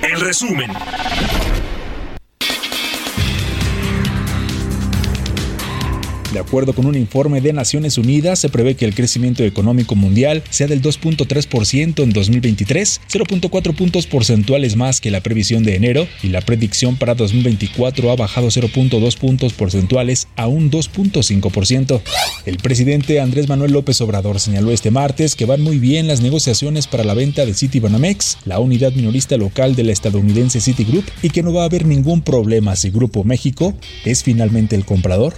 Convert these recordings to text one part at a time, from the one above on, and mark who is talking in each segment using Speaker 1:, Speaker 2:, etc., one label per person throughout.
Speaker 1: En resumen,
Speaker 2: De acuerdo con un informe de Naciones Unidas, se prevé que el crecimiento económico mundial sea del 2.3% en 2023, 0.4 puntos porcentuales más que la previsión de enero, y la predicción para 2024 ha bajado 0.2 puntos porcentuales a un 2.5%. El presidente Andrés Manuel López Obrador señaló este martes que van muy bien las negociaciones para la venta de Citibanamex, la unidad minorista local de la estadounidense Citigroup, y que no va a haber ningún problema si Grupo México es finalmente el comprador.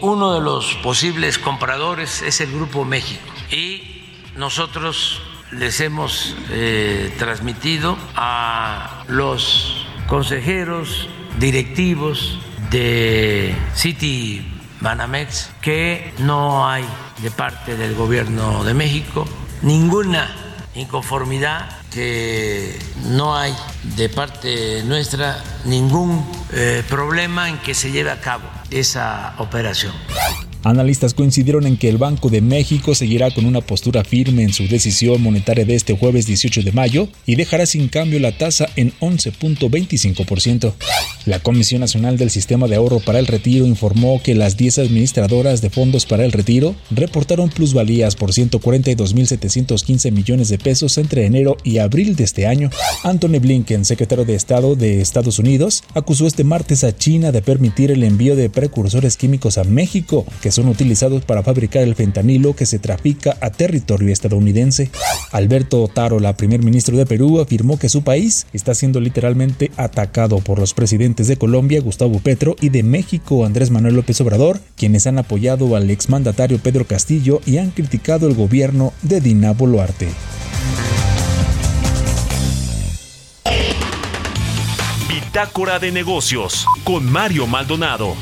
Speaker 3: Uno de los posibles compradores es el Grupo México. Y nosotros les hemos eh, transmitido a los consejeros directivos de City Banamex que no hay de parte del gobierno de México ninguna inconformidad, que no hay de parte nuestra ningún eh, problema en que se lleve a cabo esa operación.
Speaker 2: Analistas coincidieron en que el Banco de México seguirá con una postura firme en su decisión monetaria de este jueves 18 de mayo y dejará sin cambio la tasa en 11.25%. La Comisión Nacional del Sistema de Ahorro para el Retiro informó que las 10 administradoras de fondos para el retiro reportaron plusvalías por 142.715 millones de pesos entre enero y abril de este año. Anthony Blinken, secretario de Estado de Estados Unidos, acusó este martes a China de permitir el envío de precursores químicos a México, que son utilizados para fabricar el fentanilo que se trafica a territorio estadounidense. Alberto Otaro, la primer ministro de Perú, afirmó que su país está siendo literalmente atacado por los presidentes de Colombia, Gustavo Petro, y de México, Andrés Manuel López Obrador, quienes han apoyado al exmandatario Pedro Castillo y han criticado el gobierno de Dina Boluarte.
Speaker 1: Bitácora de negocios con Mario Maldonado.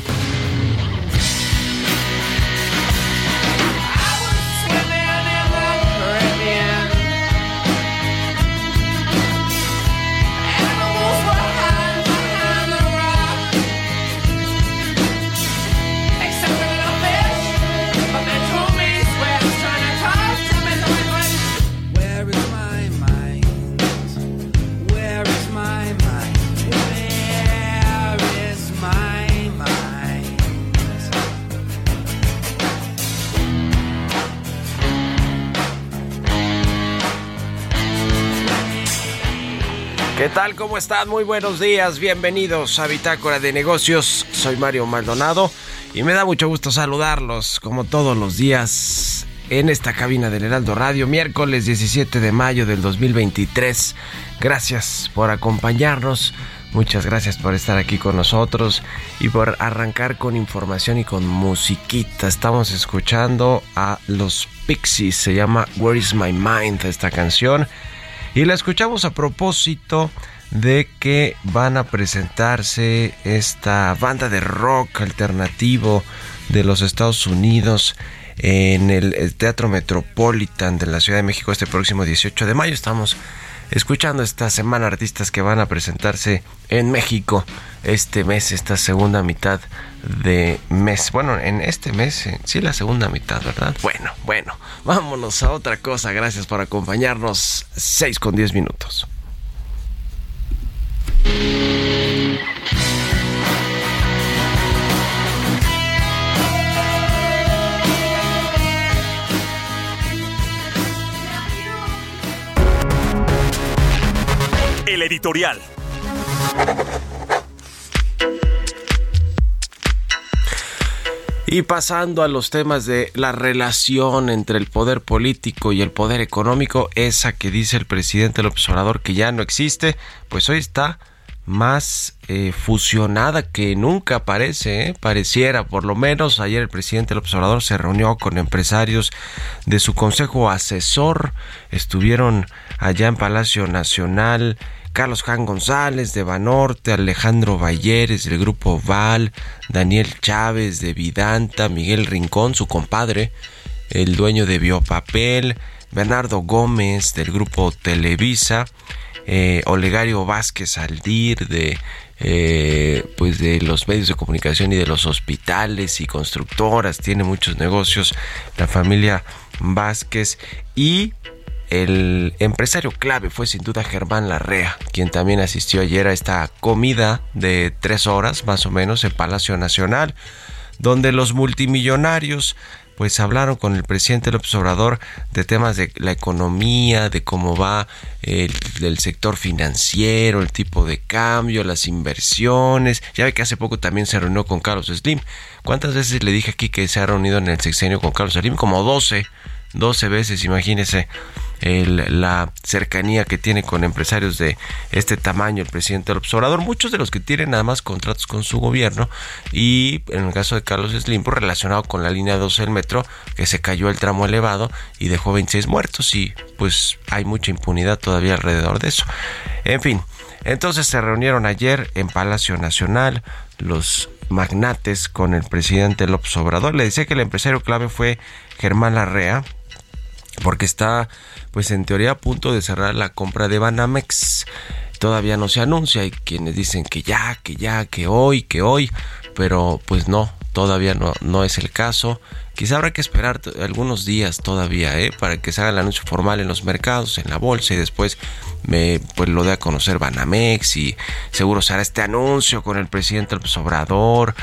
Speaker 4: Tal? ¿Cómo están? Muy buenos días. Bienvenidos a Bitácora de Negocios. Soy Mario Maldonado y me da mucho gusto saludarlos como todos los días en esta cabina del Heraldo Radio, miércoles 17 de mayo del 2023. Gracias por acompañarnos. Muchas gracias por estar aquí con nosotros y por arrancar con información y con musiquita. Estamos escuchando a los Pixies, se llama Where is My Mind esta canción. Y la escuchamos a propósito de que van a presentarse esta banda de rock alternativo de los Estados Unidos en el, Teatro Metropolitan de la Ciudad de México este próximo 18 de mayo. Estamos escuchando esta semana artistas que van a presentarse en México este mes, esta segunda mitad de mes. Bueno, en este mes, eh, sí, la segunda mitad, ¿verdad? Bueno, bueno, vámonos a otra cosa. Gracias por acompañarnos. 6 con 10 minutos.
Speaker 1: Editorial.
Speaker 4: Y pasando a los temas de la relación entre el poder político y el poder económico, esa que dice el presidente López Obrador que ya no existe, pues hoy está más eh, fusionada que nunca parece, ¿eh? pareciera por lo menos. Ayer el presidente López Obrador se reunió con empresarios de su consejo asesor, estuvieron allá en Palacio Nacional. Carlos Jan González de Banorte, Alejandro Valleres del Grupo Val, Daniel Chávez de Vidanta, Miguel Rincón, su compadre, el dueño de Biopapel, Bernardo Gómez del Grupo Televisa, eh, Olegario Vázquez Aldir de eh, pues de los medios de comunicación y de los hospitales y constructoras, tiene muchos negocios, la familia Vázquez y el empresario clave fue sin duda Germán Larrea, quien también asistió ayer a esta comida de tres horas más o menos en Palacio Nacional, donde los multimillonarios pues hablaron con el presidente López Obrador de temas de la economía, de cómo va el, el, sector financiero, el tipo de cambio, las inversiones. Ya ve que hace poco también se reunió con Carlos Slim. ¿Cuántas veces le dije aquí que se ha reunido en el sexenio con Carlos Slim? Como 12, 12 veces, imagínese la cercanía que tiene con empresarios de este tamaño el presidente López Obrador, muchos de los que tienen nada más contratos con su gobierno y en el caso de Carlos Slim pues, relacionado con la línea 12 del metro que se cayó el tramo elevado y dejó 26 muertos y pues hay mucha impunidad todavía alrededor de eso. En fin, entonces se reunieron ayer en Palacio Nacional los magnates con el presidente López Obrador. Le decía que el empresario clave fue Germán Larrea, porque está pues en teoría a punto de cerrar la compra de Banamex. Todavía no se anuncia, hay quienes dicen que ya, que ya, que hoy, que hoy, pero pues no, todavía no, no es el caso. Quizá habrá que esperar algunos días todavía ¿eh? para que se haga el anuncio formal en los mercados, en la bolsa y después me, pues lo dé a conocer Banamex y seguro se hará este anuncio con el presidente López Obrador.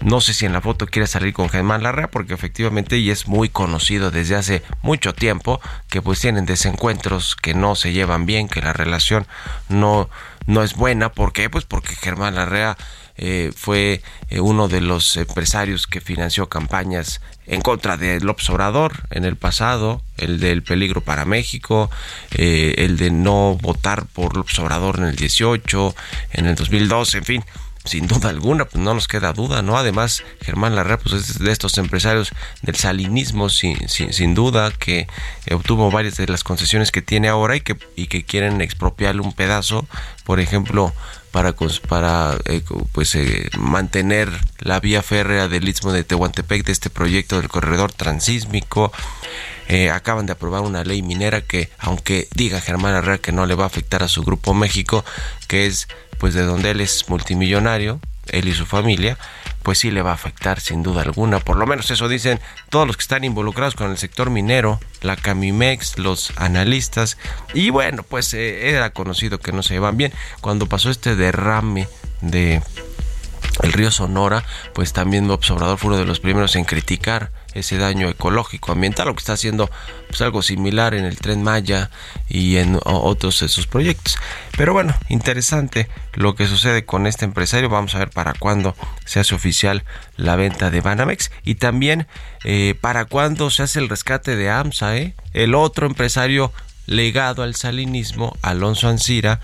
Speaker 4: No sé si en la foto quiere salir con Germán Larrea porque efectivamente y es muy conocido desde hace mucho tiempo que pues tienen desencuentros que no se llevan bien, que la relación no, no es buena. ¿Por qué? Pues porque Germán Larrea eh, fue eh, uno de los empresarios que financió campañas en contra de López Obrador en el pasado, el del peligro para México, eh, el de no votar por López Obrador en el 18, en el 2012, en fin sin duda alguna, pues no nos queda duda, ¿no? Además, Germán Larrea, pues es de estos empresarios del salinismo, sin, sin, sin duda, que obtuvo varias de las concesiones que tiene ahora y que, y que quieren expropiarle un pedazo, por ejemplo, para, para eh, pues eh, mantener la vía férrea del Istmo de Tehuantepec de este proyecto del corredor transísmico. Eh, acaban de aprobar una ley minera que, aunque diga Germán Herrera que no le va a afectar a su grupo México, que es pues de donde él es multimillonario, él y su familia, pues sí le va a afectar sin duda alguna. Por lo menos eso dicen todos los que están involucrados con el sector minero, la Camimex, los analistas. Y bueno, pues eh, era conocido que no se llevan bien. Cuando pasó este derrame de el río Sonora, pues también Obrador fue uno de los primeros en criticar ese daño ecológico ambiental, lo que está haciendo pues algo similar en el tren Maya y en otros de sus proyectos. Pero bueno, interesante lo que sucede con este empresario. Vamos a ver para cuándo se hace oficial la venta de Banamex y también eh, para cuándo se hace el rescate de AMSA, ¿eh? el otro empresario legado al salinismo, Alonso Ancira,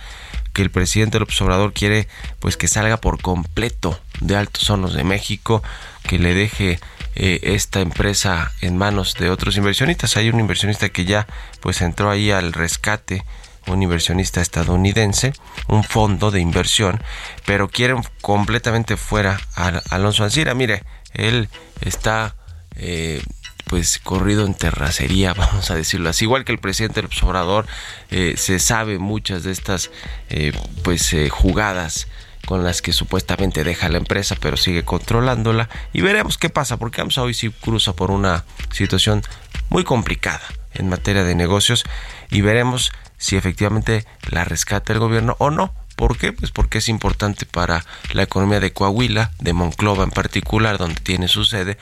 Speaker 4: que el presidente López Obrador quiere pues que salga por completo de Altos Hornos de México, que le deje eh, esta empresa en manos de otros inversionistas. Hay un inversionista que ya pues entró ahí al rescate, un inversionista estadounidense, un fondo de inversión, pero quieren completamente fuera a Alonso Ancira. Mire, él está eh, pues corrido en terracería, vamos a decirlo así, igual que el presidente del Obrador, eh, se sabe muchas de estas eh, pues eh, jugadas con las que supuestamente deja la empresa, pero sigue controlándola. Y veremos qué pasa, porque AMSA hoy sí cruza por una situación muy complicada en materia de negocios y veremos si efectivamente la rescata el gobierno o no. ¿Por qué? Pues porque es importante para la economía de Coahuila, de Monclova en particular, donde tiene su sede.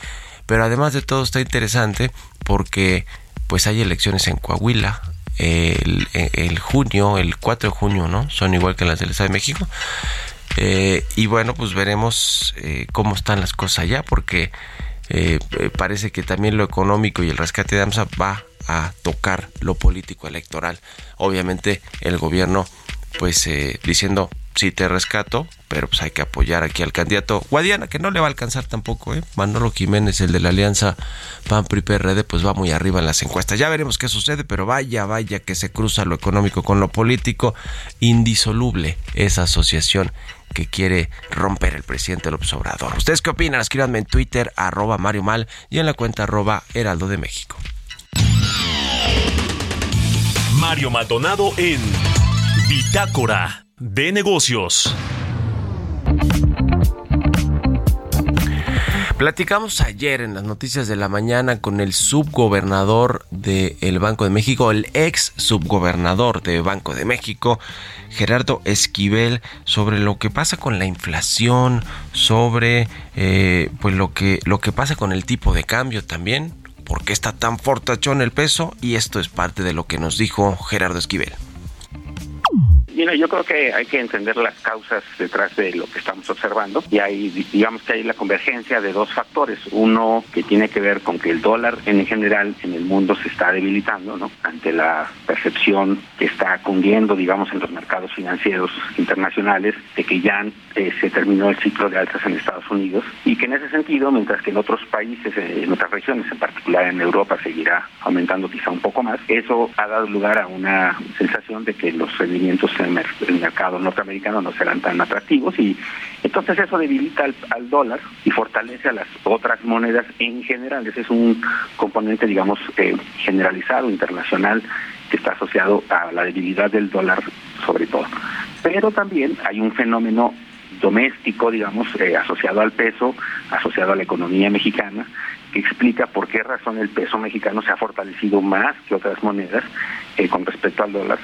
Speaker 4: Pero además de todo está interesante porque pues hay elecciones en Coahuila, el, junio, el 4 de junio, ¿no? Son igual que las del Estado de México. Eh, y bueno, pues veremos eh, cómo están las cosas allá, porque eh, parece que también lo económico y el rescate de AMSA va a tocar lo político electoral. Obviamente el gobierno, pues diciendo, sí te rescato, pero pues hay que apoyar aquí al candidato Guadiana, que no le va a alcanzar tampoco, ¿eh? Manolo Jiménez, el de la alianza PAN PRD, pues va muy arriba en las encuestas. Ya veremos qué sucede, pero vaya, vaya que se cruza lo económico con lo político, indisoluble esa asociación que quiere romper el presidente López Obrador. ¿Ustedes qué opinan? Escríbanme en Twitter, arroba Mario Mal y en la cuenta arroba Heraldo de México.
Speaker 1: Mario Maldonado en Bitácora de negocios.
Speaker 4: Platicamos ayer en las noticias de la mañana con el subgobernador del Banco de México, el ex subgobernador de Banco de México, Gerardo Esquivel, sobre lo que pasa con la inflación, sobre eh, pues lo que, lo que pasa con el tipo de cambio también, por qué está tan fortachón el peso, y esto es parte de lo que nos dijo Gerardo Esquivel.
Speaker 5: Mira, yo creo que hay que entender las causas detrás de lo que estamos observando y hay, digamos que hay la convergencia de dos factores. Uno que tiene que ver con que el dólar en general en el mundo se está debilitando, ¿no? Ante la percepción que está cundiendo, digamos, en los mercados financieros internacionales de que ya eh, se terminó el ciclo de altas en Estados Unidos y que en ese sentido, mientras que en otros países, eh, en otras regiones, en particular en Europa, seguirá aumentando quizá un poco más, eso ha dado lugar a una sensación de que los rendimientos el mercado norteamericano no serán tan atractivos y entonces eso debilita al, al, dólar y fortalece a las otras monedas en general. Ese es un componente, digamos, eh, generalizado, internacional, que está asociado a la debilidad del dólar sobre todo. Pero también hay un fenómeno doméstico, digamos, eh, asociado al peso, asociado a la economía mexicana, que explica por qué razón el peso mexicano se ha fortalecido más que otras monedas eh, con respecto al dólar,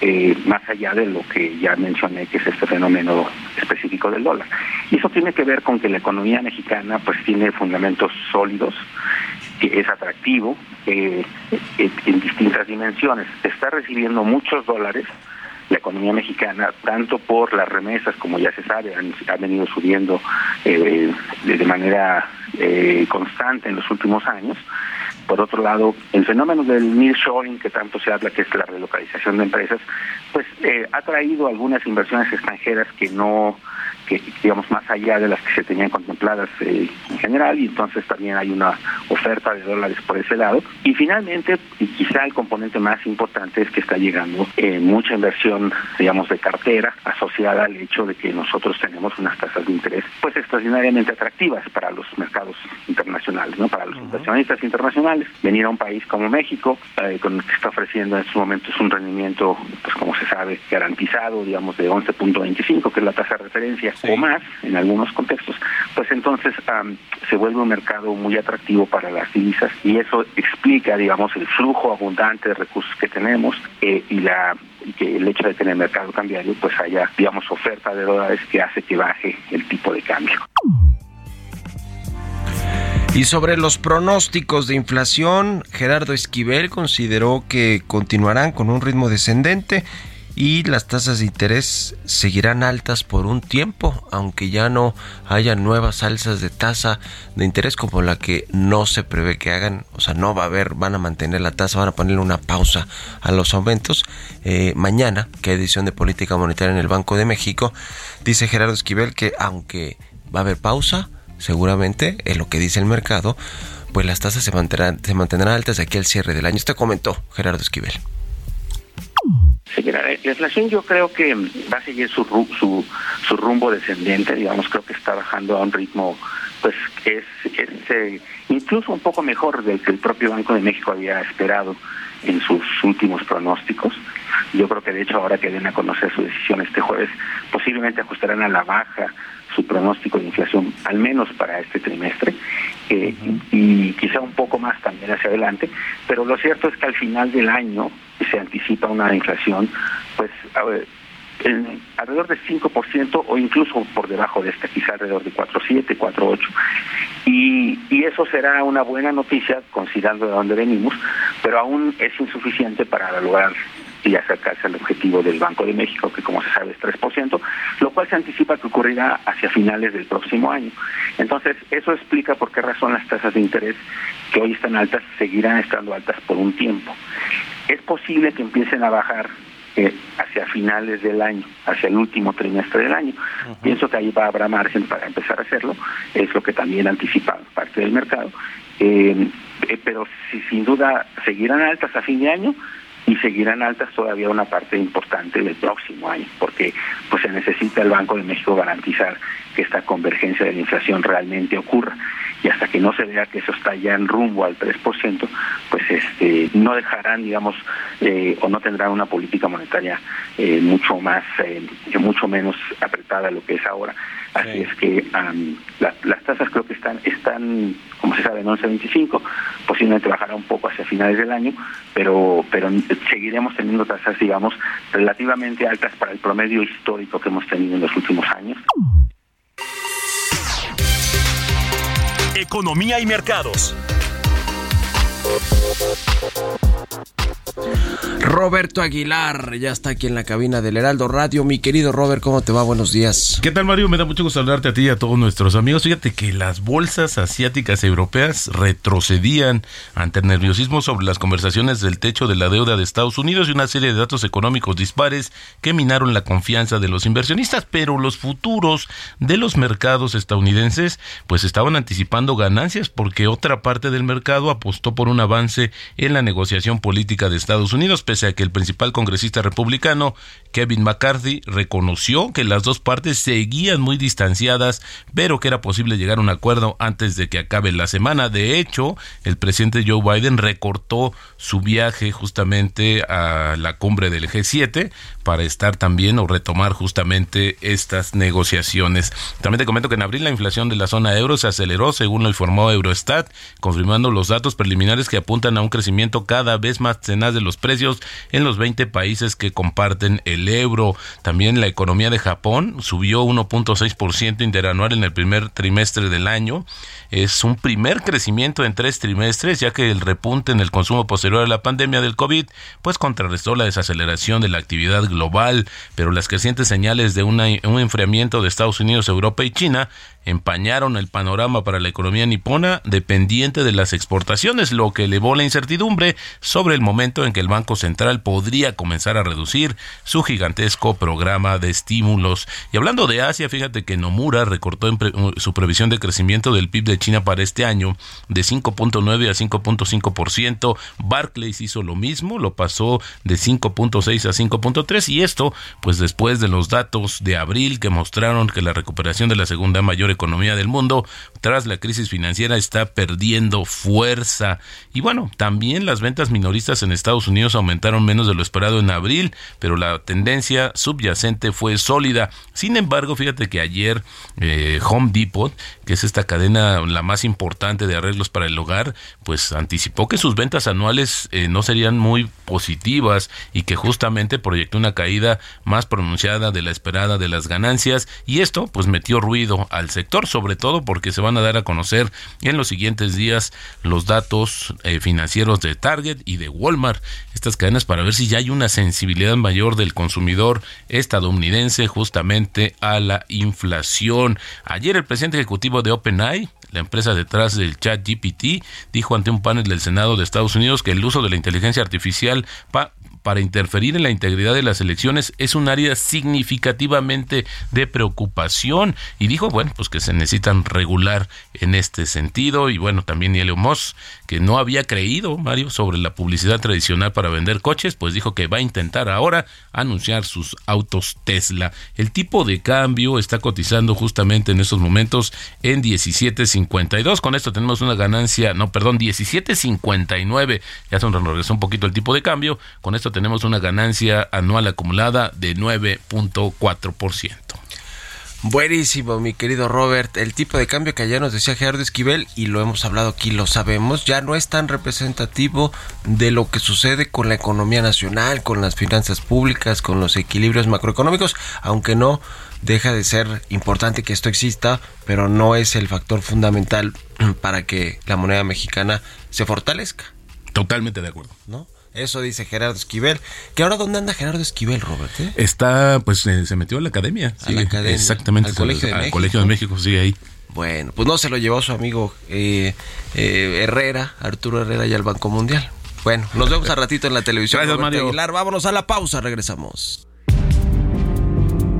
Speaker 5: eh, más allá de lo que ya mencioné, que es este fenómeno específico del dólar. Y eso tiene que ver con que la economía mexicana pues tiene fundamentos sólidos, que es atractivo eh, en distintas dimensiones. Está recibiendo muchos dólares la economía mexicana, tanto por las remesas, como ya se sabe, han, venido subiendo eh, de, de manera eh, constante en los últimos años. Por otro lado, el fenómeno del nearshoring, que tanto se habla, que es la relocalización de empresas, pues eh, ha traído algunas inversiones extranjeras que no que digamos más allá de las que se tenían contempladas eh, en general y entonces también hay una oferta de dólares por ese lado. Y finalmente y quizá el componente más importante es que está llegando eh, mucha inversión digamos de cartera asociada al hecho de que nosotros tenemos unas tasas de interés pues extraordinariamente atractivas para los mercados internacionales no para los inversionistas internacionales. Venir a un país como México eh, con el que está ofreciendo en estos momentos un rendimiento pues como se sabe garantizado digamos de 11.25 que es la tasa de referencia
Speaker 4: Sí.
Speaker 5: o más en algunos contextos, pues entonces am, se vuelve un mercado muy atractivo para las divisas y eso explica, digamos, el flujo abundante de recursos que tenemos eh, y la y que el hecho de tener mercado cambiario pues haya, digamos, oferta de dólares que hace que baje el tipo de cambio.
Speaker 4: Y sobre los pronósticos de inflación, Gerardo Esquivel consideró que continuarán con un ritmo descendente y las tasas de interés seguirán altas por un tiempo, aunque ya no haya nuevas alzas de tasa de interés como la que no se prevé que hagan, o sea, no va a haber, van a mantener la tasa, van a ponerle una pausa a los aumentos. Eh, mañana, que hay edición de política monetaria en el Banco de México, dice Gerardo Esquivel que aunque va a haber pausa, seguramente, en lo que dice el mercado, pues las tasas se mantendrán, se mantendrán altas de aquí al cierre del año. Esto comentó Gerardo Esquivel.
Speaker 5: Sí, mira, la la inflación yo creo que va a seguir su, su, su rumbo descendente, digamos, creo que está bajando a un ritmo, pues, es eh, incluso un poco mejor del que el propio Banco de México había esperado en sus últimos pronósticos. Yo creo que de hecho ahora que den a conocer su decisión este jueves, posiblemente ajustarán a la baja su pronóstico de inflación, al menos para este trimestre, eh, y, y quizá un poco más también hacia adelante, pero lo cierto es que al final del año se anticipa una inflación, pues a ver, en alrededor de 5% o incluso por debajo de esta, quizá alrededor de 4.7, 4.8. Y, y eso será una buena noticia considerando de dónde venimos, pero aún es insuficiente para lograr y acercarse al objetivo del Banco de México, que como se sabe es 3%, lo cual se anticipa que ocurrirá hacia finales del próximo año. Entonces, eso explica por qué razón las tasas de interés que hoy están altas seguirán estando altas por un tiempo. Es posible que empiecen a bajar eh, hacia finales del año, hacia el último trimestre del año. Pienso que ahí va habrá margen para empezar a hacerlo, es lo que también anticipa parte del mercado. Eh, eh, pero si sin duda seguirán altas a fin de año y seguirán altas todavía una parte importante del próximo año, porque pues se necesita el Banco de México garantizar que esta convergencia de la inflación realmente ocurra y hasta que no se vea que eso está ya en rumbo al 3%, pues este no dejarán, digamos, eh, o no tendrán una política monetaria eh, mucho más, eh, mucho menos apretada de lo que es ahora. Así
Speaker 4: Sí.
Speaker 5: es que la- las tasas creo que están, están como se sabe, en 11.25, posiblemente bajará un poco hacia finales del año, pero, pero seguiremos teniendo tasas, digamos, relativamente altas para el promedio histórico que hemos tenido en los últimos años.
Speaker 1: Economía y mercados.
Speaker 4: Roberto Aguilar ya está aquí en la cabina del Heraldo Radio. Mi querido Robert, ¿cómo te va? Buenos días.
Speaker 6: ¿Qué tal, Mario? Me da mucho gusto saludarte a ti y a todos nuestros amigos. Fíjate que las bolsas asiáticas y europeas retrocedían ante el nerviosismo sobre las conversaciones del techo de la deuda de Estados Unidos y una serie de datos económicos dispares que minaron la confianza de los inversionistas, pero los futuros de los mercados estadounidenses pues estaban anticipando ganancias porque otra parte del mercado apostó por un avance en la negociación política de Estados Unidos, pese a que el principal congresista republicano, Kevin McCarthy, reconoció que las dos partes seguían muy distanciadas, pero que era posible llegar a un acuerdo antes de que acabe la semana. De hecho, el presidente Joe Biden recortó su viaje justamente a la cumbre del G7 para estar también o retomar justamente estas negociaciones. También te comento que en abril la inflación de la zona euro se aceleró, según lo informó Eurostat, confirmando los datos preliminares que apuntan a un crecimiento cada vez más tenaz de los precios en los 20 países que comparten el el euro, también la economía de Japón subió 1.6% interanual en el primer trimestre del año. Es un primer crecimiento en tres trimestres, ya que el repunte en el consumo posterior a la pandemia del COVID, pues contrarrestó la desaceleración de la actividad global, pero las crecientes señales de un enfriamiento de Estados Unidos, Europa y China empañaron el panorama para la economía nipona dependiente de las exportaciones, lo que elevó la incertidumbre sobre el momento en que el Banco Central podría comenzar a reducir su gigantesco programa de estímulos. Y hablando de Asia, fíjate que Nomura recortó pre- su previsión de crecimiento del PIB de China para este año de 5.9 a 5.5%. Barclays hizo lo mismo, lo pasó de 5.6 a 5.3 y esto pues después de los datos de abril que mostraron que la recuperación de la segunda mayor economía del mundo tras la crisis financiera está perdiendo fuerza. Y bueno, también las ventas minoristas en Estados Unidos aumentaron menos de lo esperado en abril, pero la tendencia subyacente fue sólida. Sin embargo, fíjate que ayer eh, Home Depot, que es esta cadena la más importante de arreglos para el hogar, pues anticipó que sus ventas anuales eh, no serían muy positivas y que justamente proyectó una caída más pronunciada de la esperada de las ganancias y esto pues metió ruido al sector, sobre todo porque se van a dar a conocer en los siguientes días los datos eh, financieros de Target y de Walmart, estas cadenas para ver si ya hay una sensibilidad mayor del consumidor estadounidense justamente a la inflación. Ayer el presidente ejecutivo de OpenAI la empresa detrás del chat GPT dijo ante un panel del Senado de Estados Unidos que el uso de la inteligencia artificial pa- para interferir en la integridad de las elecciones es un área significativamente de preocupación. Y dijo, bueno, pues que se necesitan regular en este sentido. Y bueno, también Elon Musk, que no había creído, Mario, sobre la publicidad tradicional para vender coches, pues dijo que va a intentar ahora anunciar sus autos Tesla. El tipo de cambio está cotizando justamente en estos momentos en 17.52, con esto tenemos una ganancia, no, perdón, 17.59, ya se nos regresó un poquito el tipo de cambio, con esto tenemos una ganancia anual acumulada de 9.4%.
Speaker 4: Buenísimo, mi querido Robert. El tipo de cambio que ayer nos decía Gerardo Esquivel, y lo hemos hablado aquí, lo sabemos, ya no es tan representativo de lo que sucede con la economía nacional, con las finanzas públicas, con los equilibrios macroeconómicos, aunque no deja de ser importante que esto exista, pero no es el factor fundamental para que la moneda mexicana se fortalezca,
Speaker 6: Totalmente de acuerdo.
Speaker 4: ¿no? Eso dice Gerardo Esquivel. ¿Que ahora dónde anda Gerardo Esquivel, Robert? eh?
Speaker 6: Está, pues eh, se metió a la academia.
Speaker 4: A la academia,
Speaker 6: Exactamente.
Speaker 4: al Colegio de
Speaker 6: al
Speaker 4: México.
Speaker 6: Colegio de México, sigue ahí.
Speaker 4: Bueno, pues no se lo llevó su amigo eh, eh, Herrera, Arturo Herrera y al Banco Mundial. Bueno, nos vemos a ratito en la televisión.
Speaker 6: Gracias,
Speaker 4: Roberto
Speaker 6: Mario.
Speaker 4: Aguilar. Vámonos a la pausa, regresamos.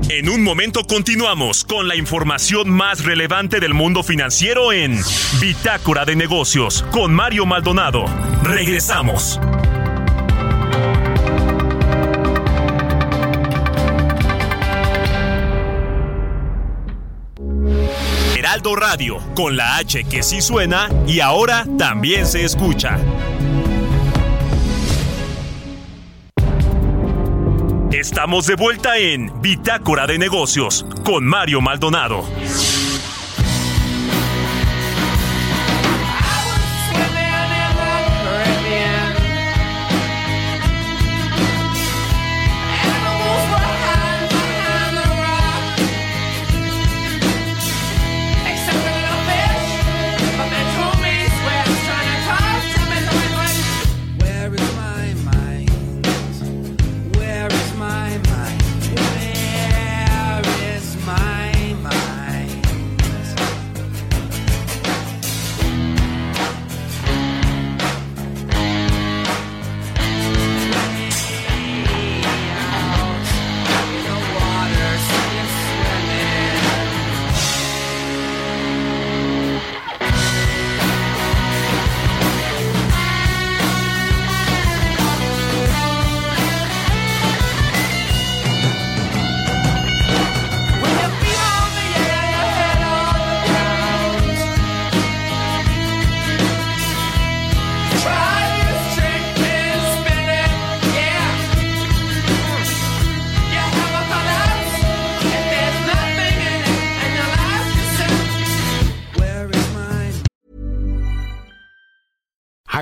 Speaker 1: En un momento continuamos con la información más relevante del mundo financiero en Bitácora de Negocios con Mario Maldonado. Regresamos. Radio, con la H que sí suena y ahora también se escucha. Estamos de vuelta en Bitácora de Negocios con Mario Maldonado.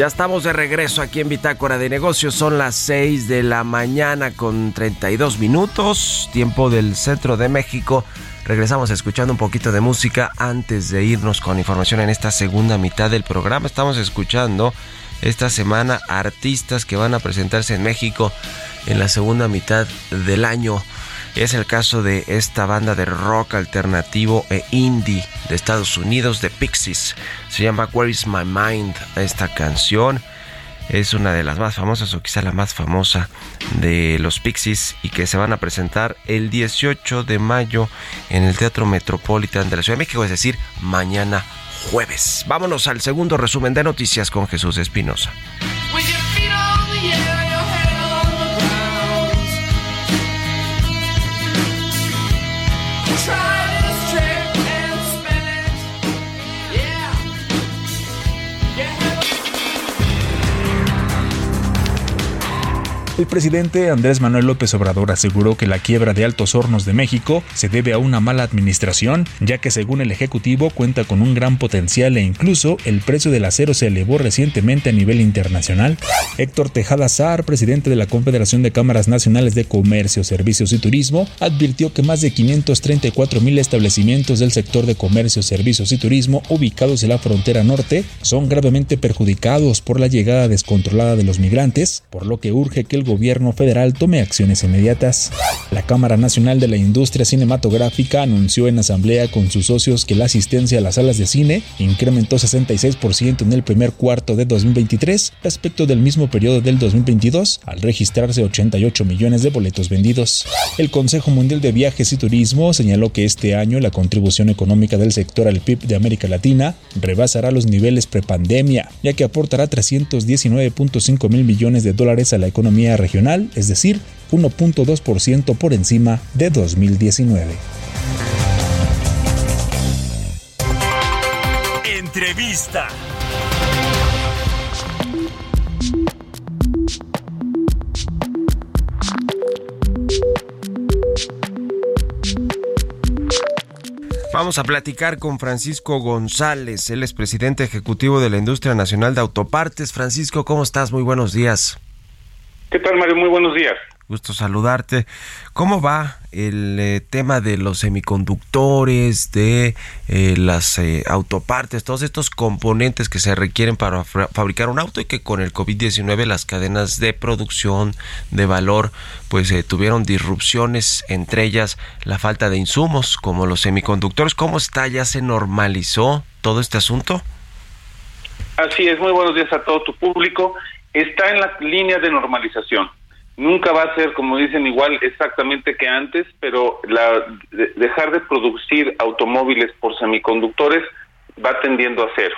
Speaker 4: Ya estamos de regreso aquí en Bitácora de Negocios. Son las 6 de la mañana con 32 minutos, tiempo del centro de México. Regresamos escuchando un poquito de música antes de irnos con información en esta segunda mitad del programa. Estamos escuchando esta semana artistas que van a presentarse en México en la segunda mitad del año. Es el caso de esta banda de rock alternativo e indie de Estados Unidos, The Pixies. Se llama Where is My Mind esta canción. Es una de las más famosas o quizá la más famosa de los Pixies y que se van a presentar el 18 de mayo en el Teatro Metropolitan de la Ciudad de México, es decir, mañana jueves. Vámonos al segundo resumen de noticias con Jesús Espinosa.
Speaker 2: El presidente Andrés Manuel López Obrador aseguró que la quiebra de Altos Hornos de México se debe a una mala administración, ya que según el Ejecutivo cuenta con un gran potencial e incluso el precio del acero se elevó recientemente a nivel internacional. Héctor Tejada Saar, presidente de la Confederación de Cámaras Nacionales de Comercio, Servicios y Turismo, advirtió que más de 534 mil establecimientos del sector de comercio, servicios y turismo ubicados en la frontera norte son gravemente perjudicados por la llegada descontrolada de los migrantes, por lo que urge que el gobierno federal tome acciones inmediatas. La Cámara Nacional de la Industria Cinematográfica anunció en asamblea con sus socios que la asistencia a las salas de cine incrementó 66% en el primer cuarto de 2023 respecto del mismo periodo del 2022, al registrarse 88 millones de boletos vendidos. El Consejo Mundial de Viajes y Turismo señaló que este año la contribución económica del sector al PIB de América Latina rebasará los niveles prepandemia, ya que aportará 319.5 mil millones de dólares a la economía regional, es decir, 1.2% por encima de 2019.
Speaker 1: Entrevista.
Speaker 4: Vamos a platicar con Francisco González, él es presidente ejecutivo de la Industria Nacional de Autopartes. Francisco, ¿cómo estás? Muy buenos días.
Speaker 7: ¿Qué tal, Mario? Muy buenos días.
Speaker 4: Gusto saludarte. ¿Cómo va el eh, tema de los semiconductores, de eh, las eh, autopartes, todos estos componentes que se requieren para fabricar un auto y que con el COVID-19 las cadenas de producción de valor pues eh, tuvieron disrupciones, entre ellas la falta de insumos como los semiconductores? ¿Cómo está? ¿Ya se normalizó todo este asunto?
Speaker 7: Así es, muy buenos días a todo tu público. Está en la línea de normalización. Nunca va a ser, como dicen, igual exactamente que antes, pero la, de- dejar de producir automóviles por semiconductores va tendiendo a cero.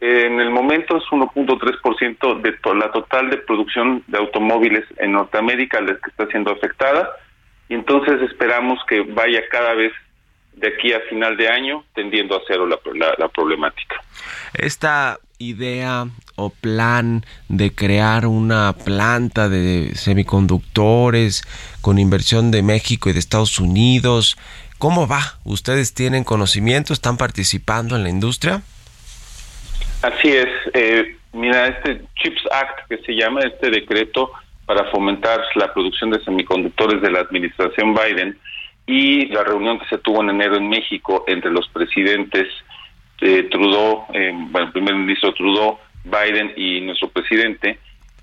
Speaker 7: En el momento es 1.3% de la total de producción de automóviles en Norteamérica la que está siendo afectada y entonces esperamos que vaya cada vez de aquí a final de año tendiendo a cero la, la- la problemática.
Speaker 4: esta idea o plan de crear una planta de semiconductores con inversión de México y de Estados Unidos, ¿cómo va? ¿Ustedes tienen conocimiento? ¿Están participando en la industria?
Speaker 7: Así es. eh, mira, este CHIPS Act que se llama, este decreto para fomentar la producción de semiconductores de la administración Biden y la reunión que se tuvo en enero en México entre los presidentes eh, Trudeau, eh, bueno, el primer ministro Trudeau, Biden y nuestro presidente,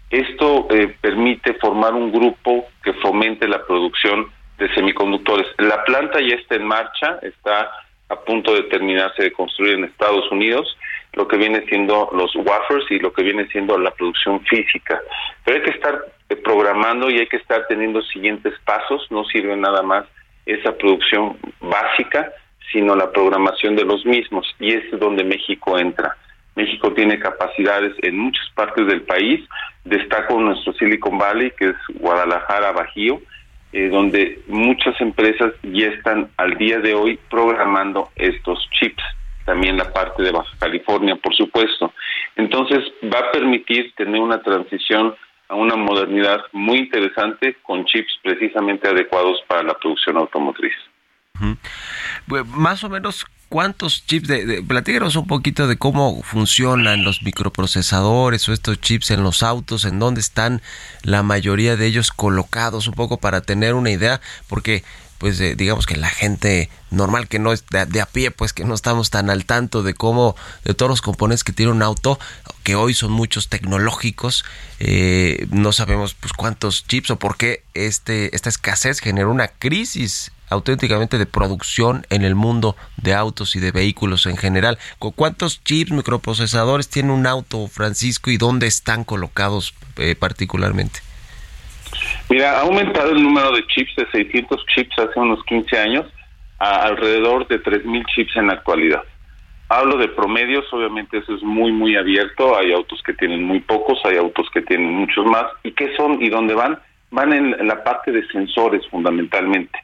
Speaker 7: esto eh, permite formar un grupo que fomente la producción de semiconductores. La planta ya está en marcha, está a punto de terminarse de construir en Estados Unidos, lo que viene siendo los wafers y lo que viene siendo la producción física. Pero hay que estar eh, programando y hay que estar teniendo siguientes pasos, no sirve nada más esa producción básica, sino la programación de los mismos, y es donde México entra. México tiene capacidades en muchas partes del país, destaco nuestro Silicon Valley, que es Guadalajara, Bajío, eh, donde muchas empresas ya están al día de hoy programando estos chips, también la parte de Baja California, por supuesto. Entonces va a permitir tener una transición a una modernidad muy interesante con chips precisamente adecuados para la producción automotriz.
Speaker 4: Pues, Más o menos, ¿cuántos chips? De, platícanos un poquito de cómo funcionan los microprocesadores o estos chips en los autos, en dónde están la mayoría de ellos colocados, un poco para tener una idea, porque pues digamos que la gente normal que no es de, de a pie, pues que no estamos tan al tanto de cómo, de todos los componentes que tiene un auto, que hoy son muchos tecnológicos, eh, no sabemos pues cuántos chips o por qué este, esta escasez generó una crisis auténticamente de producción en el mundo de autos y de vehículos en general. ¿Cu- ¿Cuántos chips, microprocesadores tiene un auto, Francisco, y dónde están colocados eh, particularmente?
Speaker 7: Mira, ha aumentado el número de chips de 600 chips hace unos 15 años a alrededor de 3.000 chips en la actualidad. Hablo de promedios, obviamente eso es muy, muy abierto. Hay autos que tienen muy pocos, hay autos que tienen muchos más. ¿Y qué son y dónde van? Van en la parte de sensores fundamentalmente.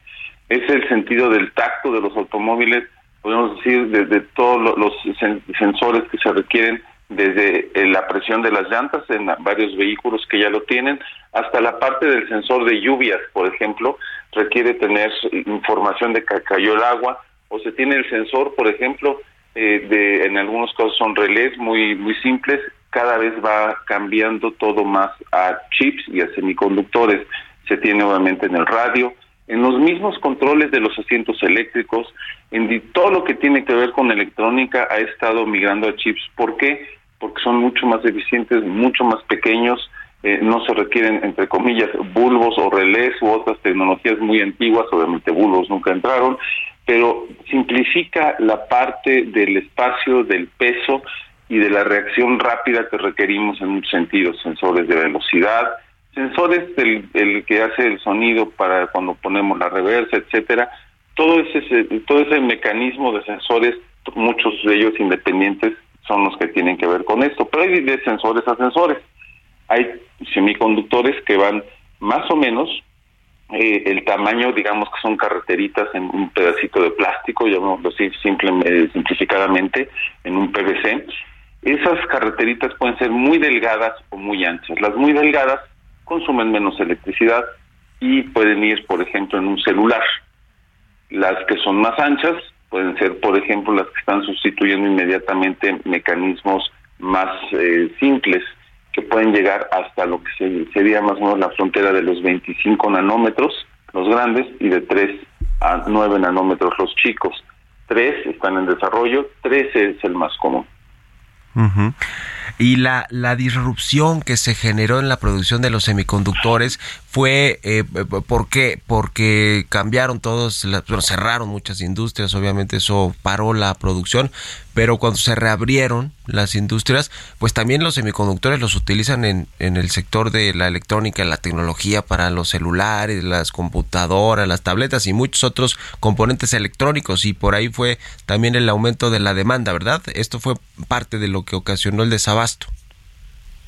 Speaker 7: Es el sentido del tacto de los automóviles, podemos decir, desde todos lo- los sen- sensores que se requieren, desde eh, la presión de las llantas en varios vehículos que ya lo tienen, hasta la parte del sensor de lluvias, por ejemplo, requiere tener información de que cayó el agua, o se tiene el sensor, por ejemplo, eh, de en algunos casos son relés muy muy simples, cada vez va cambiando todo más a chips y a semiconductores. Se tiene obviamente en el radio, en los mismos controles de los asientos eléctricos, en todo lo que tiene que ver con electrónica ha estado migrando a chips. ¿Por qué? Porque son mucho más eficientes, mucho más pequeños, eh, no se requieren, entre comillas, bulbos o relés u otras tecnologías muy antiguas, obviamente bulbos nunca entraron, pero simplifica la parte del espacio, del peso y de la reacción rápida que requerimos en muchos sentidos, sensores de velocidad, sensores del el que hace el sonido para cuando ponemos la reversa, etcétera, todo ese todo ese mecanismo de sensores, muchos de ellos independientes son los que tienen que ver con esto, pero hay de sensores a sensores. Hay semiconductores que van más o menos eh, el tamaño, digamos que son carreteritas en un pedacito de plástico, llamémoslo así simple, simplificadamente, en un PVC. Esas carreteritas pueden ser muy delgadas o muy anchas. Las muy delgadas consumen menos electricidad y pueden ir, por ejemplo, en un celular. Las que son más anchas pueden ser, por ejemplo, las que están sustituyendo inmediatamente mecanismos más eh, simples que pueden llegar hasta lo que se- sería más o menos la frontera de los 25 nanómetros, los grandes, y de 3 a 9 nanómetros, los chicos. 3 están en desarrollo, 13 es el más común.
Speaker 4: Y la, la disrupción que se generó en la producción de los semiconductores fue, eh, ¿por qué? Porque cambiaron todos, bueno, cerraron muchas industrias, obviamente eso paró la producción, pero cuando se reabrieron las industrias, pues también los semiconductores los utilizan en, en el sector de la electrónica, la tecnología para los celulares, las computadoras, las tabletas y muchos otros componentes electrónicos y por ahí fue también el aumento de la demanda, ¿verdad? Esto fue parte de lo que ocasionó el desabasto.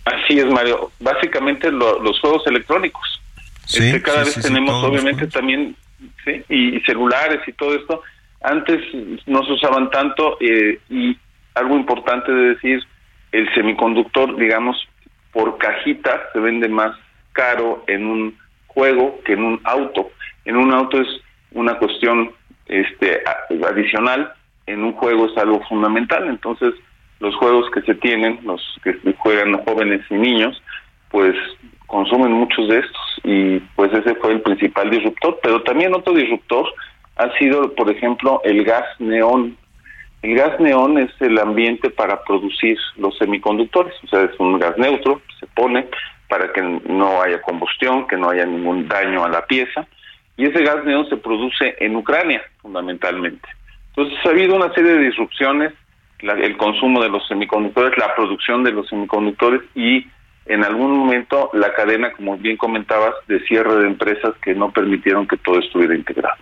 Speaker 7: Así es, Mario. Básicamente lo- los juegos electrónicos.
Speaker 4: Sí,
Speaker 7: Este, cada
Speaker 4: sí,
Speaker 7: vez
Speaker 4: sí,
Speaker 7: tenemos, obviamente, también, ¿sí? y, y celulares y todo esto. Antes no se usaban tanto eh, y algo importante de decir, el semiconductor, digamos, por cajita se vende más caro en un juego que en un auto. En un auto es una cuestión este adicional, en un juego es algo fundamental. Entonces, los juegos que se tienen, los que juegan jóvenes y niños, pues consumen muchos de estos y pues ese fue el principal disruptor. Pero también otro disruptor ha sido, por ejemplo, el gas neón. El gas neón es el ambiente para producir los semiconductores, o sea, es un gas neutro, se pone para que no haya combustión, que no haya ningún daño a la pieza, y ese gas neón se produce en Ucrania, fundamentalmente. Entonces ha habido una serie de disrupciones, la- el consumo de los semiconductores, la producción de los semiconductores y en algún momento la cadena, como bien comentabas, de cierre de empresas que no permitieron que todo estuviera integrado.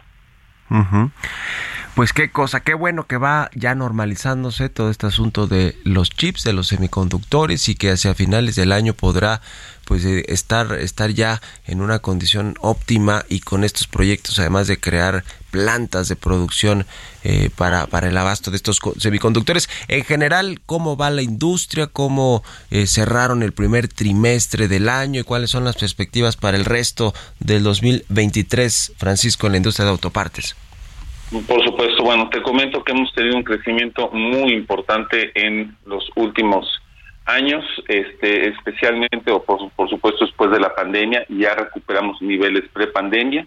Speaker 4: Pues qué cosa, qué bueno que va ya normalizándose todo este asunto de los chips, de los semiconductores y que hacia finales del año podrá pues eh, estar estar ya en una condición óptima y con estos proyectos además de crear plantas de producción eh, para, para el abasto de estos co- semiconductores. En general, ¿cómo va la industria? ¿Cómo eh, cerraron el primer trimestre del año? ¿Y cuáles son las perspectivas para el resto del 2023, Francisco, en la industria de autopartes?
Speaker 7: Por supuesto, bueno, te comento que hemos tenido un crecimiento muy importante en los últimos años, este, especialmente o por, por supuesto después de la pandemia, ya recuperamos niveles pre-pandemia.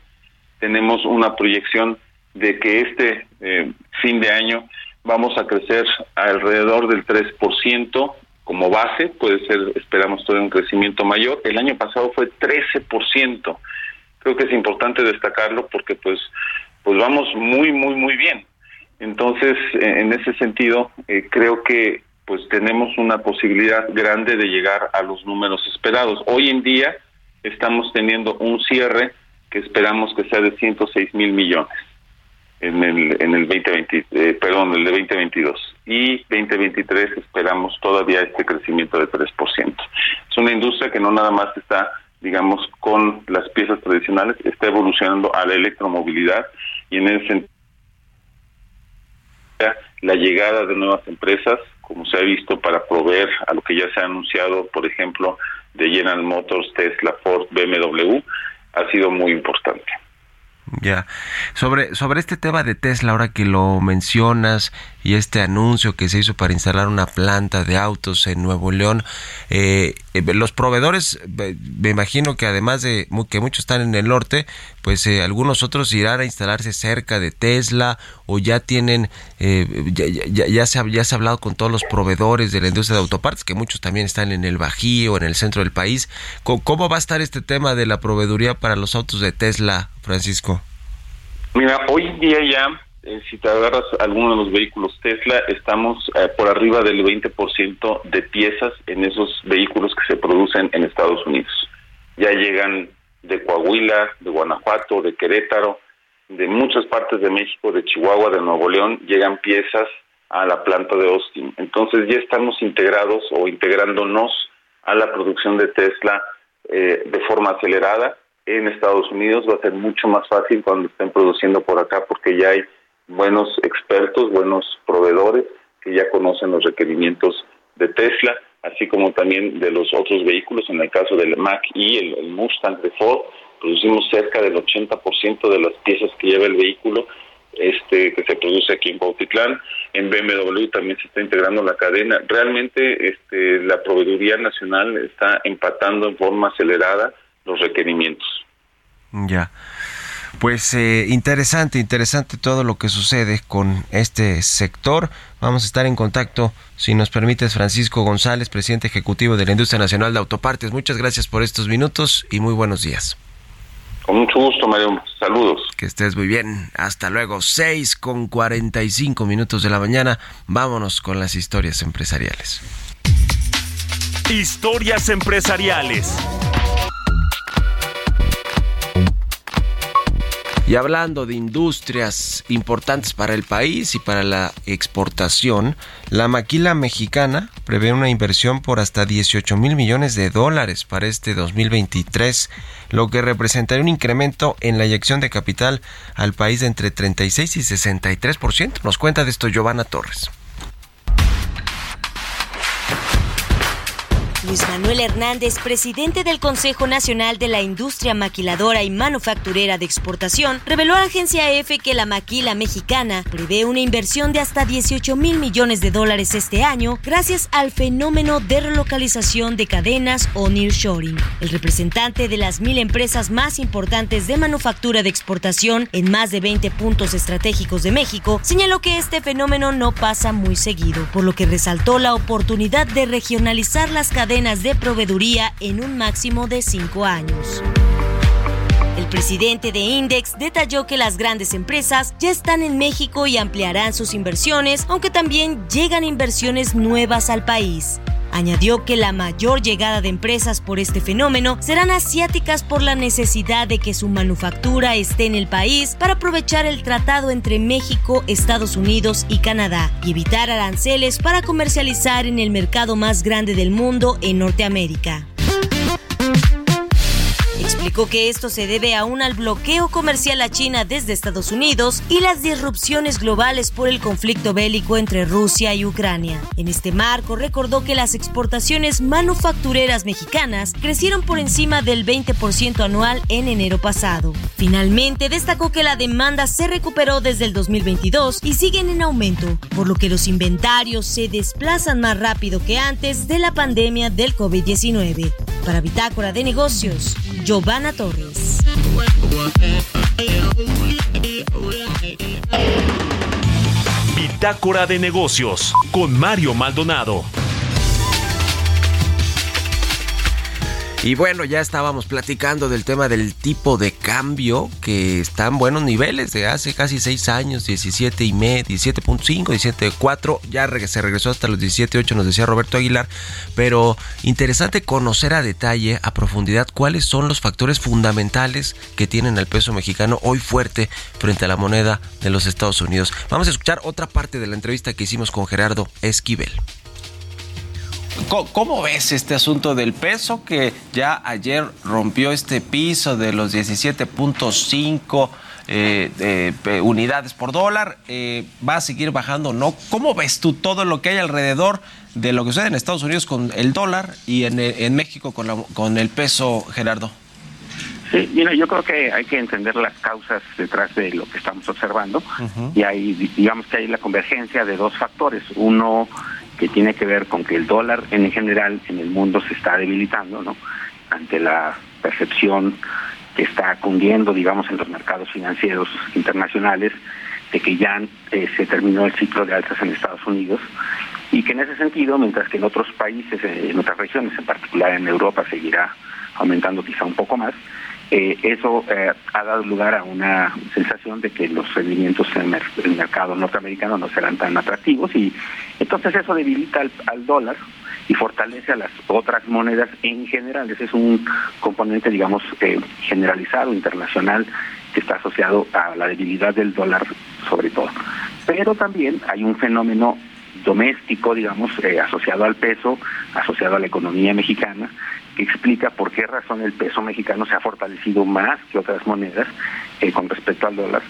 Speaker 7: Tenemos una proyección de que este eh, fin de año vamos a crecer alrededor del 3% como base, puede ser, esperamos todavía un crecimiento mayor. El año pasado fue 13%. Creo que es importante destacarlo porque pues pues vamos muy muy muy bien. Entonces, eh, en ese sentido, eh, creo que pues tenemos una posibilidad grande de llegar a los números esperados. Hoy en día estamos teniendo un cierre que esperamos que sea de 106 mil millones en el en el 2020, eh, perdón, el de 2022 y 2023 esperamos todavía este crecimiento de 3%. Es una industria que no nada más está digamos con las piezas tradicionales, está evolucionando a la electromovilidad y en ese sentido la llegada de nuevas empresas, como se ha visto para proveer a lo que ya se ha anunciado, por ejemplo, de General Motors, Tesla, Ford, BMW, ha sido muy importante.
Speaker 4: Ya. Sobre, sobre este tema de Tesla, ahora que lo mencionas y este anuncio que se hizo para instalar una planta de autos en Nuevo León, eh, eh, los proveedores, me imagino que además de que muchos están en el norte, pues eh, algunos otros irán a instalarse cerca de Tesla o ya tienen, eh, ya, ya, ya se ha, ya hablado con todos los proveedores de la industria de autopartes, que muchos también están en el Bajío, en el centro del país. ¿Cómo, cómo va a estar este tema de la proveeduría para los autos de Tesla, Francisco?
Speaker 7: Mira, hoy en día ya, eh, si te agarras alguno de los vehículos Tesla, estamos eh, por arriba del 20% de piezas en esos vehículos que se producen en Estados Unidos. Ya llegan de Coahuila, de Guanajuato, de Querétaro, de muchas partes de México, de Chihuahua, de Nuevo León, llegan piezas a la planta de Austin. Entonces ya estamos integrados o integrándonos a la producción de Tesla eh, de forma acelerada en Estados Unidos va a ser mucho más fácil cuando estén produciendo por acá porque ya hay buenos expertos, buenos proveedores que ya conocen los requerimientos de Tesla, así como también de los otros vehículos. En el caso del Mac y el, el Mustang de Ford, producimos cerca del 80% de las piezas que lleva el vehículo este que se produce aquí en Cuautitlán, en BMW también se está integrando la cadena. Realmente este la proveeduría nacional está empatando en forma acelerada los requerimientos.
Speaker 4: Ya. Pues eh, interesante, interesante todo lo que sucede con este sector. Vamos a estar en contacto, si nos permites, Francisco González, presidente ejecutivo de la Industria Nacional de Autopartes. Muchas gracias por estos minutos y muy buenos días.
Speaker 7: Con mucho gusto, Mario. Saludos.
Speaker 4: Que estés muy bien. Hasta luego. 6 con 45 minutos de la mañana. Vámonos con las historias empresariales.
Speaker 1: Historias empresariales.
Speaker 4: Y hablando de industrias importantes para el país y para la exportación, la maquila mexicana prevé una inversión por hasta 18 mil millones de dólares para este 2023, lo que representaría un incremento en la inyección de capital al país de entre 36 y 63%. Nos cuenta de esto Giovanna Torres.
Speaker 8: Luis Manuel Hernández, presidente del Consejo Nacional de la Industria Maquiladora y Manufacturera de Exportación, reveló a la agencia EFE que la maquila mexicana prevé una inversión de hasta 18 mil millones de dólares este año gracias al fenómeno de relocalización de cadenas o nearshoring. El representante de las mil empresas más importantes de manufactura de exportación en más de 20 puntos estratégicos de México señaló que este fenómeno no pasa muy seguido, por lo que resaltó la oportunidad de regionalizar las cadenas de proveeduría en un máximo de cinco años. El presidente de Index detalló que las grandes empresas ya están en México y ampliarán sus inversiones, aunque también llegan inversiones nuevas al país. Añadió que la mayor llegada de empresas por este fenómeno serán asiáticas por la necesidad de que su manufactura esté en el país para aprovechar el tratado entre México, Estados Unidos y Canadá y evitar aranceles para comercializar en el mercado más grande del mundo en Norteamérica. Explicó que esto se debe aún al bloqueo comercial a China desde Estados Unidos y las disrupciones globales por el conflicto bélico entre Rusia y Ucrania. En este marco recordó que las exportaciones manufactureras mexicanas crecieron por encima del 20% anual en enero pasado. Finalmente destacó que la demanda se recuperó desde el 2022 y siguen en aumento, por lo que los inventarios se desplazan más rápido que antes de la pandemia del COVID-19. Para Bitácora de Negocios, Giovanna Torres.
Speaker 1: Bitácora de negocios con Mario Maldonado.
Speaker 4: Y bueno, ya estábamos platicando del tema del tipo de cambio que está en buenos niveles de hace casi seis años, 17 y medio, 17.5, 17.4, ya se regresó hasta los 17.8, nos decía Roberto Aguilar, pero interesante conocer a detalle, a profundidad, cuáles son los factores fundamentales que tienen al peso mexicano hoy fuerte frente a la moneda de los Estados Unidos. Vamos a escuchar otra parte de la entrevista que hicimos con Gerardo Esquivel. ¿Cómo ves este asunto del peso que ya ayer rompió este piso de los 17.5 eh, eh, unidades por dólar? Eh, ¿Va a seguir bajando o no? ¿Cómo ves tú todo lo que hay alrededor de lo que sucede en Estados Unidos con el dólar y en, en México con, la, con el peso, Gerardo?
Speaker 5: Sí, mira, yo creo que hay que entender las causas detrás de lo que estamos observando y hay, digamos que hay la convergencia de dos factores. Uno que tiene que ver con que el dólar en general en el mundo se está debilitando, ¿no? Ante la percepción que está cundiendo, digamos, en los mercados financieros internacionales de que ya eh, se terminó el ciclo de altas en Estados Unidos y que en ese sentido, mientras que en otros países, eh, en otras regiones, en particular en Europa, seguirá aumentando quizá un poco más, eh, eso eh, ha dado lugar a una sensación de que los rendimientos en el mercado norteamericano no serán tan atractivos y entonces eso debilita al, al dólar y fortalece a las otras monedas en general. Ese es un componente, digamos, eh, generalizado, internacional, que está asociado a la debilidad del dólar sobre todo. Pero también hay un fenómeno doméstico, digamos, eh, asociado al peso, asociado a la economía mexicana, que explica por qué razón el peso mexicano se ha fortalecido más que otras monedas eh, con respecto al dólar,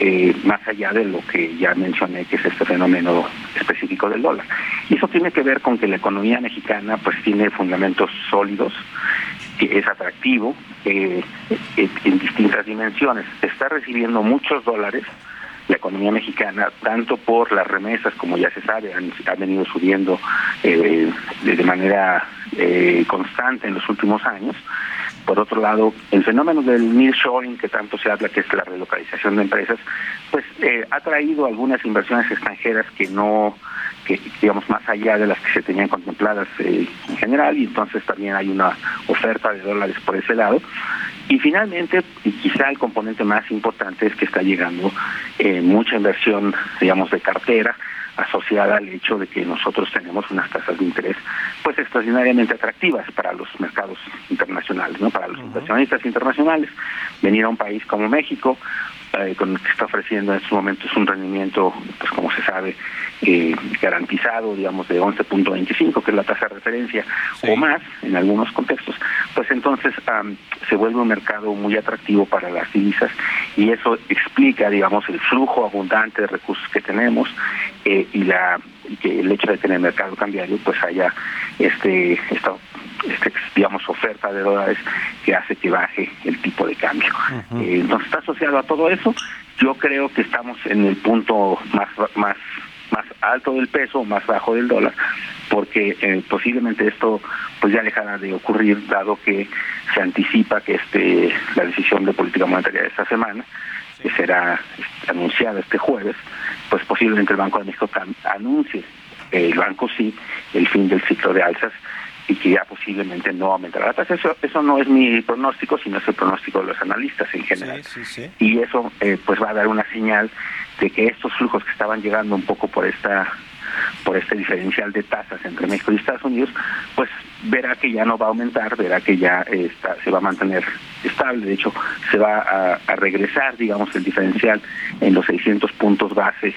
Speaker 5: eh, más allá de lo que ya mencioné, que es este fenómeno específico del dólar. Y eso tiene que ver con que la economía mexicana pues tiene fundamentos sólidos, que es atractivo eh, en distintas dimensiones. Está recibiendo muchos dólares la economía mexicana, tanto por las remesas, como ya se sabe, han, venido subiendo eh, de, de manera eh, constante en los últimos años. Por otro lado, el fenómeno del nearshoring, que tanto se habla, que es la relocalización de empresas, pues eh, ha traído algunas inversiones extranjeras que no, que digamos más allá de las que se tenían contempladas eh, en general, y entonces también hay una oferta de dólares por ese lado. Y finalmente, y quizá el componente más importante es que está llegando eh, mucha inversión, digamos, de cartera asociada al hecho de que nosotros tenemos unas tasas de interés pues extraordinariamente atractivas para los mercados internacionales, ¿no? Para los inversionistas internacionales. Venir a un país como México, eh, con el que está ofreciendo en estos momentos un rendimiento, pues como se sabe, eh, garantizado, digamos, de 11.25, que es la tasa de referencia, o más en algunos contextos, pues entonces se vuelve un mercado muy atractivo para las divisas y eso explica, digamos, el flujo abundante de recursos que tenemos eh, y la y que el hecho de tener mercado cambiario pues haya este esta este, digamos, oferta de dólares que hace que baje el tipo de cambio. Eh, entonces está asociado a todo eso. Yo creo que estamos en el punto más más más alto del peso, más bajo del dólar, porque eh, posiblemente esto pues ya dejará de ocurrir dado que se anticipa que este la decisión de política monetaria de esta semana que será anunciada este jueves, pues posiblemente el Banco de México anuncie eh, el banco sí el fin del ciclo de alzas y que ya posiblemente no aumentará la tasa. Eso, eso no es mi pronóstico, sino es el pronóstico de los analistas en general. Y eso eh, pues va a dar una señal de que estos flujos que estaban llegando un poco por esta por este diferencial de tasas entre México y Estados Unidos, pues verá que ya no va a aumentar, verá que ya eh, está, se va a mantener estable, de hecho se va a, a regresar, digamos, el diferencial en los 600 puntos base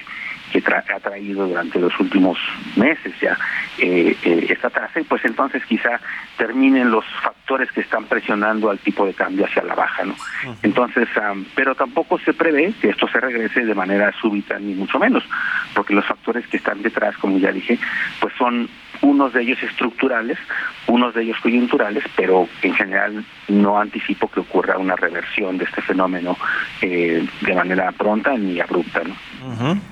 Speaker 5: que tra- ha traído durante los últimos meses ya eh, eh, esta tasa y pues entonces quizá terminen los factores que están presionando al tipo de cambio hacia la baja, ¿no? Entonces, am, pero tampoco se prevé que esto se regrese de manera súbita ni mucho menos, porque los factores que están detrás, como ya dije, pues son unos de ellos estructurales, unos de ellos coyunturales, pero en general no anticipo que ocurra una reversión de este fenómeno eh, de manera pronta ni abrupta, ¿no?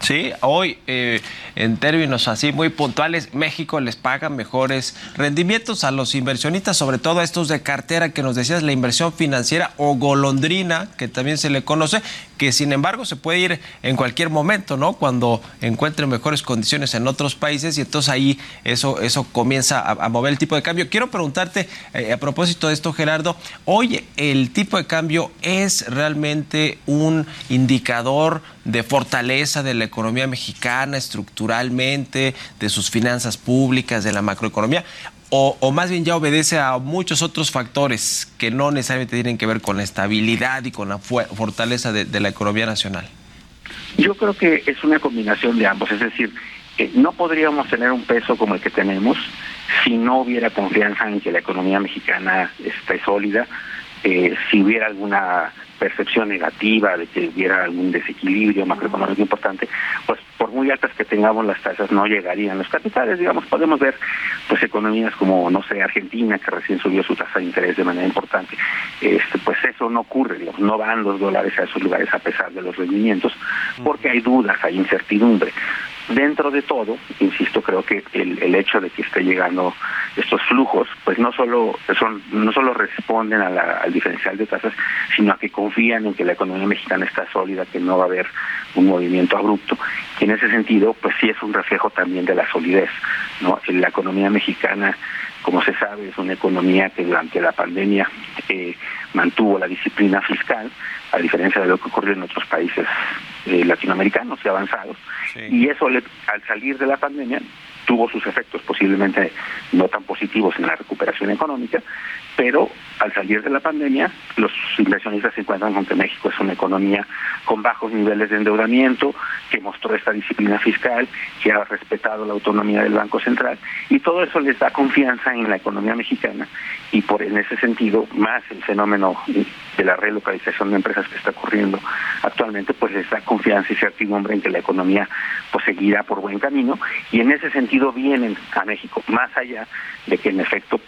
Speaker 4: Sí, hoy eh, en términos así muy puntuales, México les paga mejores rendimientos a los inversionistas, sobre todo a estos de cartera que nos decías, la inversión financiera o golondrina, que también se le conoce, que sin embargo se puede ir en cualquier momento, ¿no? Cuando encuentre mejores condiciones en otros países y entonces ahí eso, eso comienza a, a mover el tipo de cambio. Quiero preguntarte, eh, a propósito de esto, Gerardo, hoy el tipo de cambio es realmente un indicador de fortaleza de la economía mexicana estructuralmente, de sus finanzas públicas, de la macroeconomía, o, más bien ya obedece a muchos otros factores que no necesariamente tienen que ver con la estabilidad y con la fortaleza de, de la economía nacional.
Speaker 5: Yo creo que es una combinación de ambos, es decir, eh, no podríamos tener un peso como el que tenemos si no hubiera confianza en que la economía mexicana esté sólida, eh, si hubiera alguna percepción negativa de que hubiera algún desequilibrio macroeconómico importante, pues por muy altas que tengamos las tasas no llegarían los capitales, digamos, podemos ver pues economías como, no sé, Argentina, que recién subió su tasa de interés de manera importante, este, pues eso no ocurre, digamos, no van los dólares a esos lugares a pesar de los rendimientos, porque hay dudas, hay incertidumbre. Dentro de todo, insisto, creo que el, el hecho de que esté llegando estos flujos, pues no solo son, no solo responden a la- al diferencial de tasas, sino a que confían en que la economía mexicana está sólida, que no va a haber un movimiento abrupto. Y en ese sentido, pues sí es un reflejo también de la solidez, ¿no? La economía mexicana, como se sabe, es una economía que durante la pandemia eh, mantuvo la disciplina fiscal, a diferencia de lo que ocurrió en otros países eh, latinoamericanos y avanzados. Y eso, le- al salir de la pandemia, tuvo sus efectos posiblemente no tan positivos en la recuperación económica, pero al salir de la pandemia, los inversionistas se encuentran con que México es una economía con bajos niveles de endeudamiento, que mostró esta disciplina fiscal, que ha respetado la autonomía del Banco Central, y todo eso les da confianza en la economía mexicana, y por en ese sentido, más el fenómeno de la relocalización de empresas que está ocurriendo actualmente, pues les da confianza y certidumbre en que la economía pues seguirá por buen camino, y en ese sentido vienen a México, más allá de que en efecto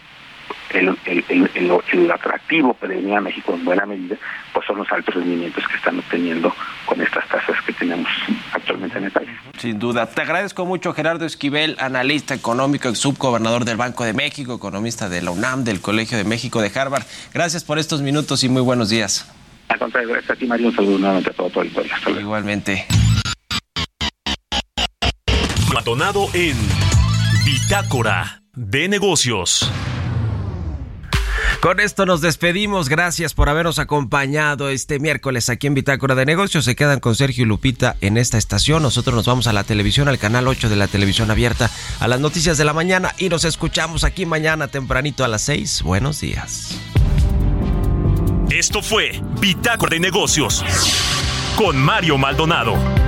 Speaker 5: el, el, el, el- el atractivo que venía a México en buena medida, pues son los altos rendimientos que están obteniendo con estas tasas que tenemos actualmente en el país.
Speaker 4: Sin duda. Te agradezco mucho, Gerardo Esquivel, analista económico, ex subgobernador del Banco de México, economista de la UNAM, del Colegio de México de Harvard. Gracias por estos minutos y muy buenos días.
Speaker 5: Al contrario, gracias a ti, Mario, un saludo nuevamente a todo tu auditorio. Hasta luego.
Speaker 4: Igualmente.
Speaker 1: Maldonado en Bitácora de Negocios.
Speaker 4: Con esto nos despedimos. Gracias por habernos acompañado este miércoles aquí en Bitácora de Negocios. Se quedan con Sergio y Lupita en esta estación. Nosotros nos vamos a la televisión, al canal 8 de la televisión abierta, a las noticias de la mañana y nos escuchamos aquí mañana tempranito a las 6. Buenos días.
Speaker 1: Esto fue Bitácora de Negocios con Mario Maldonado.